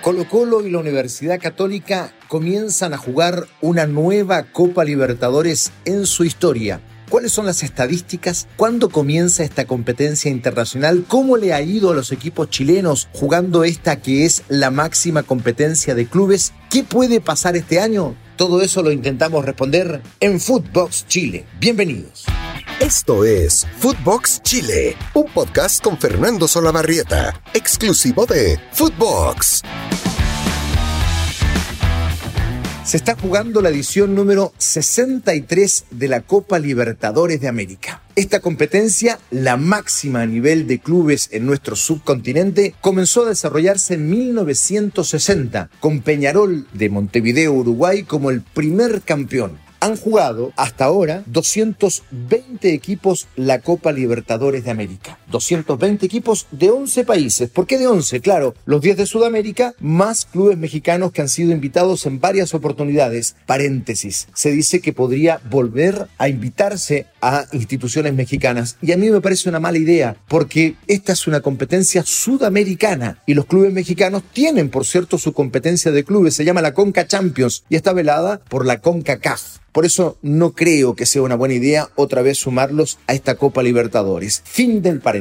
Colo Colo y la Universidad Católica comienzan a jugar una nueva Copa Libertadores en su historia. ¿Cuáles son las estadísticas? ¿Cuándo comienza esta competencia internacional? ¿Cómo le ha ido a los equipos chilenos jugando esta que es la máxima competencia de clubes? ¿Qué puede pasar este año? Todo eso lo intentamos responder en Footbox Chile. Bienvenidos. Esto es Footbox Chile, un podcast con Fernando Solabarrieta, exclusivo de Footbox. Se está jugando la edición número 63 de la Copa Libertadores de América. Esta competencia, la máxima a nivel de clubes en nuestro subcontinente, comenzó a desarrollarse en 1960, con Peñarol de Montevideo, Uruguay, como el primer campeón han jugado hasta ahora 220 equipos la Copa Libertadores de América. 220 equipos de 11 países. ¿Por qué de 11? Claro, los 10 de Sudamérica, más clubes mexicanos que han sido invitados en varias oportunidades. Paréntesis, se dice que podría volver a invitarse a instituciones mexicanas. Y a mí me parece una mala idea, porque esta es una competencia sudamericana y los clubes mexicanos tienen, por cierto, su competencia de clubes, se llama la Conca Champions y está velada por la CONCACAF. Por eso no creo que sea una buena idea otra vez sumarlos a esta Copa Libertadores. Fin del paréntesis.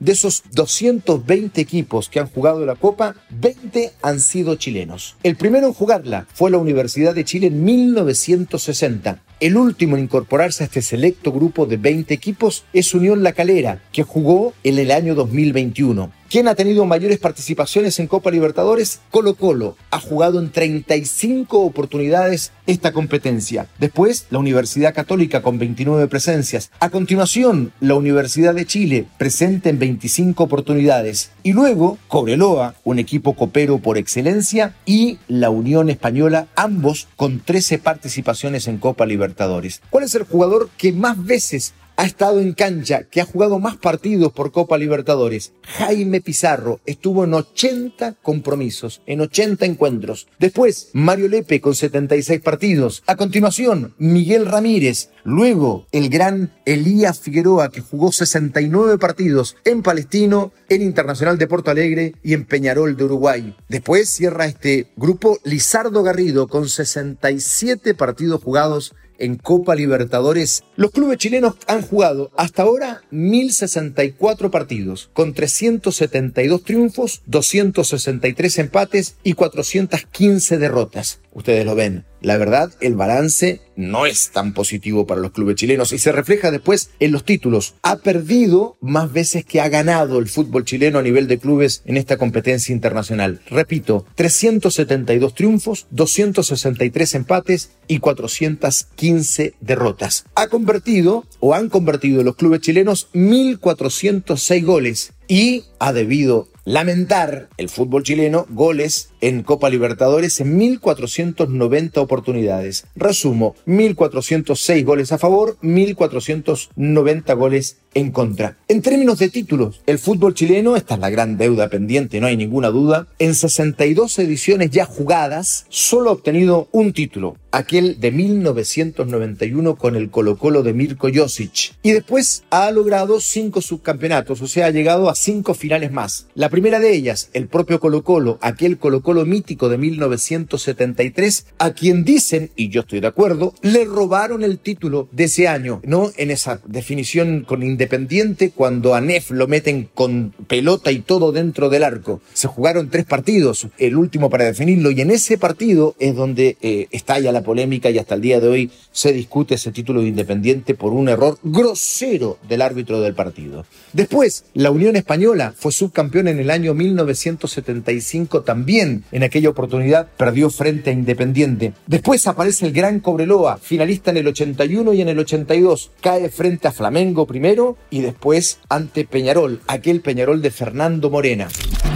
De esos 220 equipos que han jugado la Copa, 20 han sido chilenos. El primero en jugarla fue la Universidad de Chile en 1960. El último en incorporarse a este selecto grupo de 20 equipos es Unión La Calera, que jugó en el año 2021. ¿Quién ha tenido mayores participaciones en Copa Libertadores? Colo Colo. Ha jugado en 35 oportunidades esta competencia. Después, la Universidad Católica con 29 presencias. A continuación, la Universidad de Chile, presente en 25 oportunidades. Y luego, Cobreloa, un equipo copero por excelencia, y la Unión Española, ambos con 13 participaciones en Copa Libertadores. ¿Cuál es el jugador que más veces ha estado en cancha, que ha jugado más partidos por Copa Libertadores. Jaime Pizarro estuvo en 80 compromisos, en 80 encuentros. Después, Mario Lepe con 76 partidos. A continuación, Miguel Ramírez. Luego, el gran Elías Figueroa, que jugó 69 partidos en Palestino, en Internacional de Porto Alegre y en Peñarol de Uruguay. Después cierra este grupo Lizardo Garrido con 67 partidos jugados en Copa Libertadores, los clubes chilenos han jugado hasta ahora 1.064 partidos, con 372 triunfos, 263 empates y 415 derrotas. Ustedes lo ven. La verdad, el balance no es tan positivo para los clubes chilenos y se refleja después en los títulos. Ha perdido más veces que ha ganado el fútbol chileno a nivel de clubes en esta competencia internacional. Repito, 372 triunfos, 263 empates y 415 derrotas. Ha convertido o han convertido los clubes chilenos 1.406 goles y ha debido lamentar el fútbol chileno goles en Copa Libertadores en 1.490 oportunidades. Resumo, 1.406 goles a favor, 1.490 goles en contra. En términos de títulos, el fútbol chileno, esta es la gran deuda pendiente, no hay ninguna duda, en 62 ediciones ya jugadas, solo ha obtenido un título, aquel de 1991 con el Colo Colo de Mirko Josic. Y después ha logrado cinco subcampeonatos, o sea, ha llegado a cinco finales más. La primera de ellas, el propio Colo Colo, aquel Colo Colo mítico de 1973, a quien dicen, y yo estoy de acuerdo, le robaron el título de ese año, ¿no? En esa definición con Independiente, cuando a Nef lo meten con pelota y todo dentro del arco. Se jugaron tres partidos, el último para definirlo, y en ese partido es donde eh, estalla la polémica y hasta el día de hoy se discute ese título de Independiente por un error grosero del árbitro del partido. Después, la Unión Española fue subcampeón en el año 1975 también. En aquella oportunidad perdió frente a Independiente. Después aparece el Gran Cobreloa, finalista en el 81 y en el 82. Cae frente a Flamengo primero y después ante Peñarol, aquel Peñarol de Fernando Morena.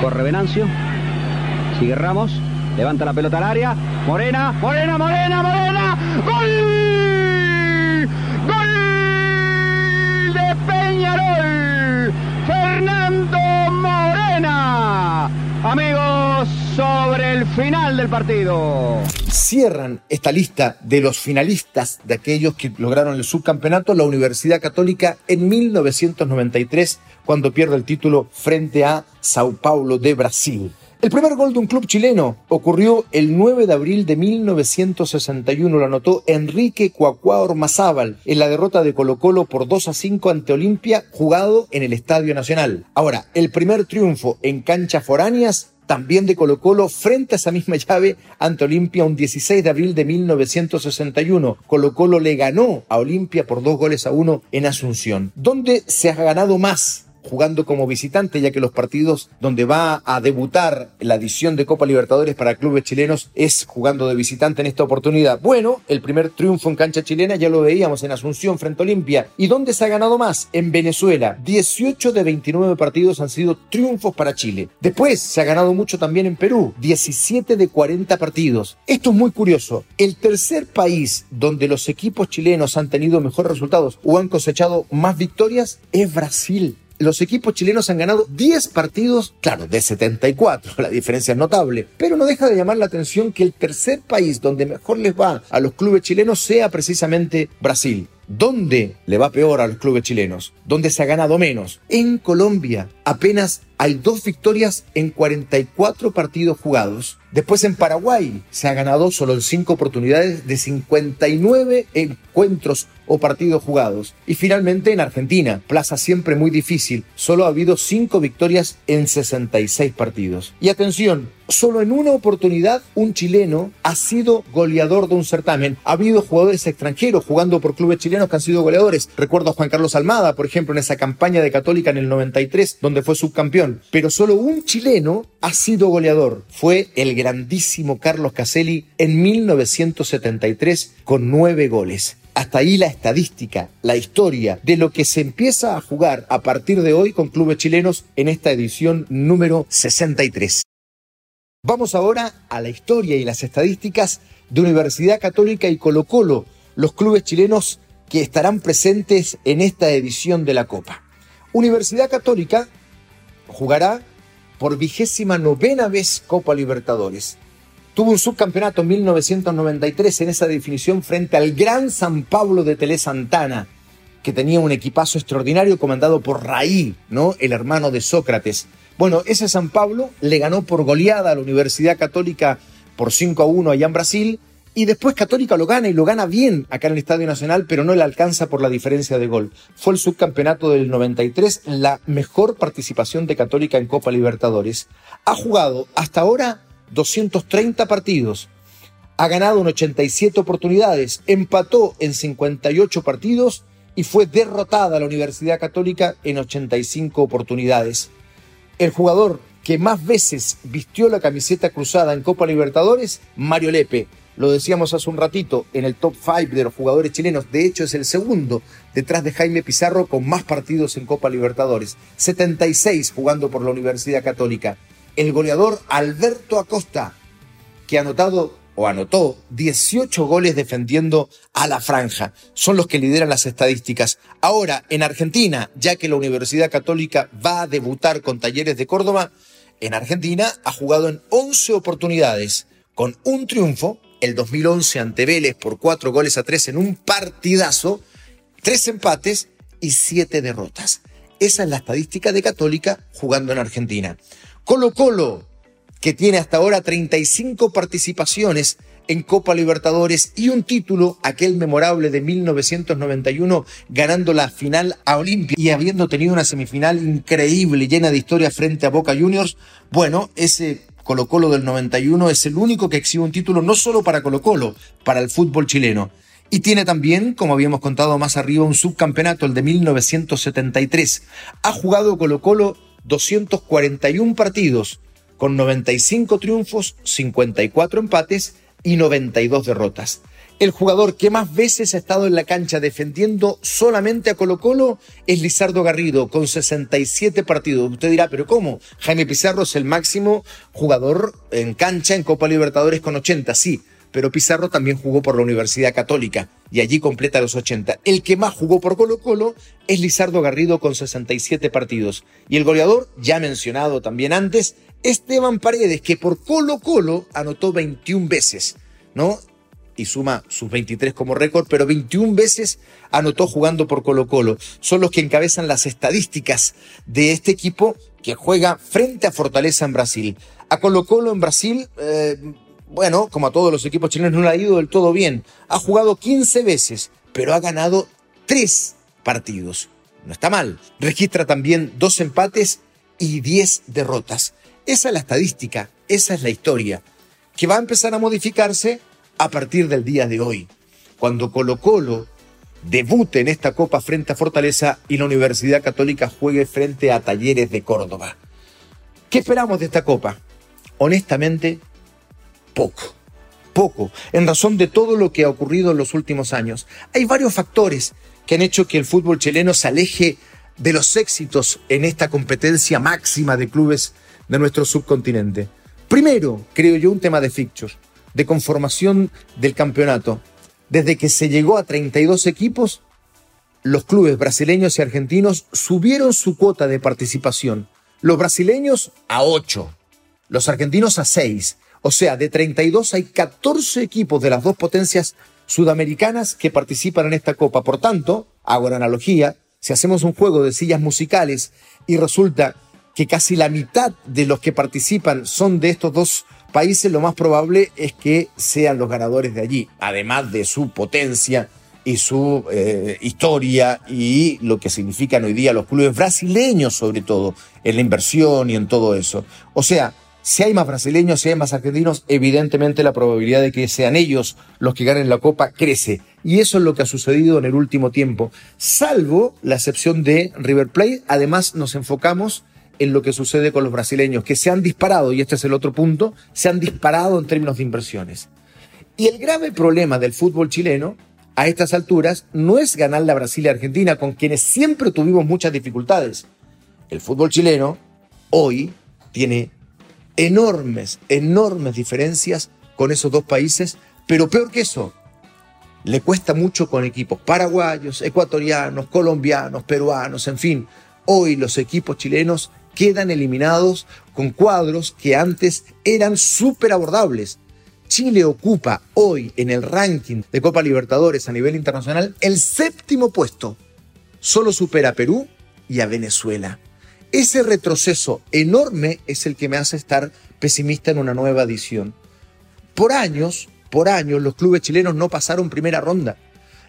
Corre Venancio, sigue Ramos, levanta la pelota al área. Morena, Morena, Morena, Morena. ¡Gol! ¡Gol de Peñarol! Fernando Morena. Amigos, sobre el final del partido. Cierran esta lista de los finalistas, de aquellos que lograron el subcampeonato, la Universidad Católica en 1993, cuando pierde el título frente a Sao Paulo de Brasil. El primer gol de un club chileno ocurrió el 9 de abril de 1961. Lo anotó Enrique Cuacuá Ormazábal en la derrota de Colo Colo por 2 a 5 ante Olimpia, jugado en el Estadio Nacional. Ahora, el primer triunfo en canchas foráneas también de Colo Colo frente a esa misma llave ante Olimpia un 16 de abril de 1961. Colo Colo le ganó a Olimpia por dos goles a uno en Asunción. ¿Dónde se ha ganado más? Jugando como visitante, ya que los partidos donde va a debutar la edición de Copa Libertadores para clubes chilenos es jugando de visitante en esta oportunidad. Bueno, el primer triunfo en cancha chilena ya lo veíamos en Asunción frente a Olimpia. ¿Y dónde se ha ganado más? En Venezuela. 18 de 29 partidos han sido triunfos para Chile. Después se ha ganado mucho también en Perú. 17 de 40 partidos. Esto es muy curioso. El tercer país donde los equipos chilenos han tenido mejores resultados o han cosechado más victorias es Brasil los equipos chilenos han ganado 10 partidos, claro, de 74, la diferencia es notable, pero no deja de llamar la atención que el tercer país donde mejor les va a los clubes chilenos sea precisamente Brasil. ¿Dónde le va peor a los clubes chilenos? ¿Dónde se ha ganado menos? En Colombia apenas hay dos victorias en 44 partidos jugados. Después en Paraguay se ha ganado solo en 5 oportunidades de 59 encuentros o partidos jugados. Y finalmente en Argentina, plaza siempre muy difícil, solo ha habido 5 victorias en 66 partidos. Y atención, solo en una oportunidad un chileno ha sido goleador de un certamen. Ha habido jugadores extranjeros jugando por clubes chilenos que han sido goleadores. Recuerdo a Juan Carlos Almada, por ejemplo, en esa campaña de Católica en el 93, donde fue subcampeón. Pero solo un chileno ha sido goleador. Fue el grandísimo Carlos Caselli en 1973 con nueve goles hasta ahí la estadística, la historia de lo que se empieza a jugar a partir de hoy con clubes chilenos en esta edición número 63. Vamos ahora a la historia y las estadísticas de Universidad Católica y Colo Colo, los clubes chilenos que estarán presentes en esta edición de la Copa. Universidad Católica jugará por vigésima novena vez Copa Libertadores. Tuvo un subcampeonato en 1993 en esa definición frente al Gran San Pablo de Tele Santana, que tenía un equipazo extraordinario comandado por Raí, ¿no? el hermano de Sócrates. Bueno, ese San Pablo le ganó por goleada a la Universidad Católica por 5 a 1 allá en Brasil. Y después Católica lo gana y lo gana bien acá en el Estadio Nacional, pero no le alcanza por la diferencia de gol. Fue el subcampeonato del 93, la mejor participación de Católica en Copa Libertadores. Ha jugado hasta ahora 230 partidos, ha ganado en 87 oportunidades, empató en 58 partidos y fue derrotada la Universidad Católica en 85 oportunidades el jugador que más veces vistió la camiseta cruzada en Copa Libertadores, Mario Lepe. Lo decíamos hace un ratito en el top 5 de los jugadores chilenos. De hecho, es el segundo detrás de Jaime Pizarro con más partidos en Copa Libertadores. 76 jugando por la Universidad Católica. El goleador Alberto Acosta, que ha anotado o anotó 18 goles defendiendo a la franja. Son los que lideran las estadísticas. Ahora, en Argentina, ya que la Universidad Católica va a debutar con Talleres de Córdoba, en Argentina ha jugado en 11 oportunidades, con un triunfo, el 2011 ante Vélez por 4 goles a 3 en un partidazo, 3 empates y 7 derrotas. Esa es la estadística de Católica jugando en Argentina. Colo Colo que tiene hasta ahora 35 participaciones en Copa Libertadores y un título, aquel memorable de 1991, ganando la final a Olimpia y habiendo tenido una semifinal increíble, llena de historia frente a Boca Juniors. Bueno, ese Colo Colo del 91 es el único que exhibe un título no solo para Colo Colo, para el fútbol chileno. Y tiene también, como habíamos contado más arriba, un subcampeonato, el de 1973. Ha jugado Colo Colo 241 partidos, con 95 triunfos, 54 empates y 92 derrotas. El jugador que más veces ha estado en la cancha defendiendo solamente a Colo Colo es Lizardo Garrido, con 67 partidos. Usted dirá, pero ¿cómo? Jaime Pizarro es el máximo jugador en cancha en Copa Libertadores con 80, sí, pero Pizarro también jugó por la Universidad Católica y allí completa los 80. El que más jugó por Colo Colo es Lizardo Garrido con 67 partidos. Y el goleador, ya mencionado también antes, Esteban Paredes, que por Colo Colo anotó 21 veces, ¿no? Y suma sus 23 como récord, pero 21 veces anotó jugando por Colo Colo. Son los que encabezan las estadísticas de este equipo que juega frente a Fortaleza en Brasil. A Colo Colo en Brasil, eh, bueno, como a todos los equipos chilenos, no le ha ido del todo bien. Ha jugado 15 veces, pero ha ganado 3 partidos. No está mal. Registra también dos empates y 10 derrotas. Esa es la estadística, esa es la historia, que va a empezar a modificarse a partir del día de hoy, cuando Colo Colo debute en esta Copa frente a Fortaleza y la Universidad Católica juegue frente a Talleres de Córdoba. ¿Qué esperamos de esta Copa? Honestamente, poco. Poco, en razón de todo lo que ha ocurrido en los últimos años. Hay varios factores que han hecho que el fútbol chileno se aleje de los éxitos en esta competencia máxima de clubes de nuestro subcontinente. Primero, creo yo, un tema de fixtures, de conformación del campeonato. Desde que se llegó a 32 equipos, los clubes brasileños y argentinos subieron su cuota de participación. Los brasileños a 8, los argentinos a 6. O sea, de 32 hay 14 equipos de las dos potencias sudamericanas que participan en esta copa. Por tanto, hago la analogía, si hacemos un juego de sillas musicales y resulta que casi la mitad de los que participan son de estos dos países, lo más probable es que sean los ganadores de allí, además de su potencia y su eh, historia y lo que significan hoy día los clubes brasileños, sobre todo, en la inversión y en todo eso. O sea, si hay más brasileños, si hay más argentinos, evidentemente la probabilidad de que sean ellos los que ganen la Copa crece. Y eso es lo que ha sucedido en el último tiempo, salvo la excepción de River Plate. Además, nos enfocamos en lo que sucede con los brasileños, que se han disparado, y este es el otro punto, se han disparado en términos de inversiones. Y el grave problema del fútbol chileno a estas alturas no es ganar la Brasil y Argentina, con quienes siempre tuvimos muchas dificultades. El fútbol chileno hoy tiene enormes, enormes diferencias con esos dos países, pero peor que eso, le cuesta mucho con equipos paraguayos, ecuatorianos, colombianos, peruanos, en fin. Hoy los equipos chilenos quedan eliminados con cuadros que antes eran súper abordables. Chile ocupa hoy en el ranking de Copa Libertadores a nivel internacional el séptimo puesto. Solo supera a Perú y a Venezuela. Ese retroceso enorme es el que me hace estar pesimista en una nueva edición. Por años, por años, los clubes chilenos no pasaron primera ronda.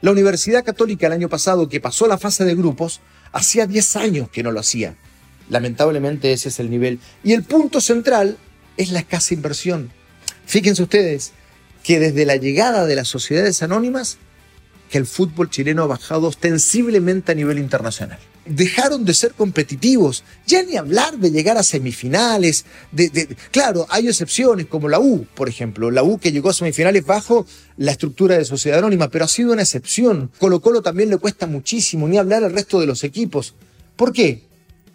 La Universidad Católica el año pasado, que pasó la fase de grupos, hacía 10 años que no lo hacía. Lamentablemente ese es el nivel. Y el punto central es la escasa inversión. Fíjense ustedes que desde la llegada de las sociedades anónimas, que el fútbol chileno ha bajado ostensiblemente a nivel internacional. Dejaron de ser competitivos, ya ni hablar de llegar a semifinales. Claro, hay excepciones como la U, por ejemplo. La U que llegó a semifinales bajo la estructura de sociedad anónima, pero ha sido una excepción. Colo Colo también le cuesta muchísimo, ni hablar al resto de los equipos. ¿Por qué?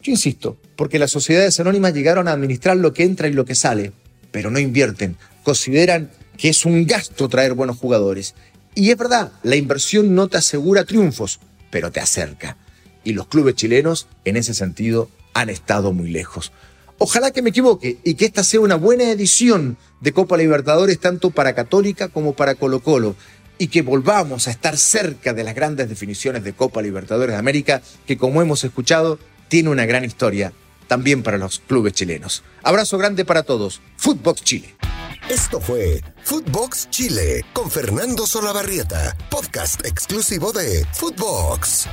Yo insisto, porque las sociedades anónimas llegaron a administrar lo que entra y lo que sale, pero no invierten, consideran que es un gasto traer buenos jugadores. Y es verdad, la inversión no te asegura triunfos, pero te acerca. Y los clubes chilenos, en ese sentido, han estado muy lejos. Ojalá que me equivoque y que esta sea una buena edición de Copa Libertadores tanto para Católica como para Colo Colo y que volvamos a estar cerca de las grandes definiciones de Copa Libertadores de América que como hemos escuchado tiene una gran historia también para los clubes chilenos. Abrazo grande para todos. Footbox Chile. Esto fue Footbox Chile con Fernando Solabarrieta, podcast exclusivo de Footbox.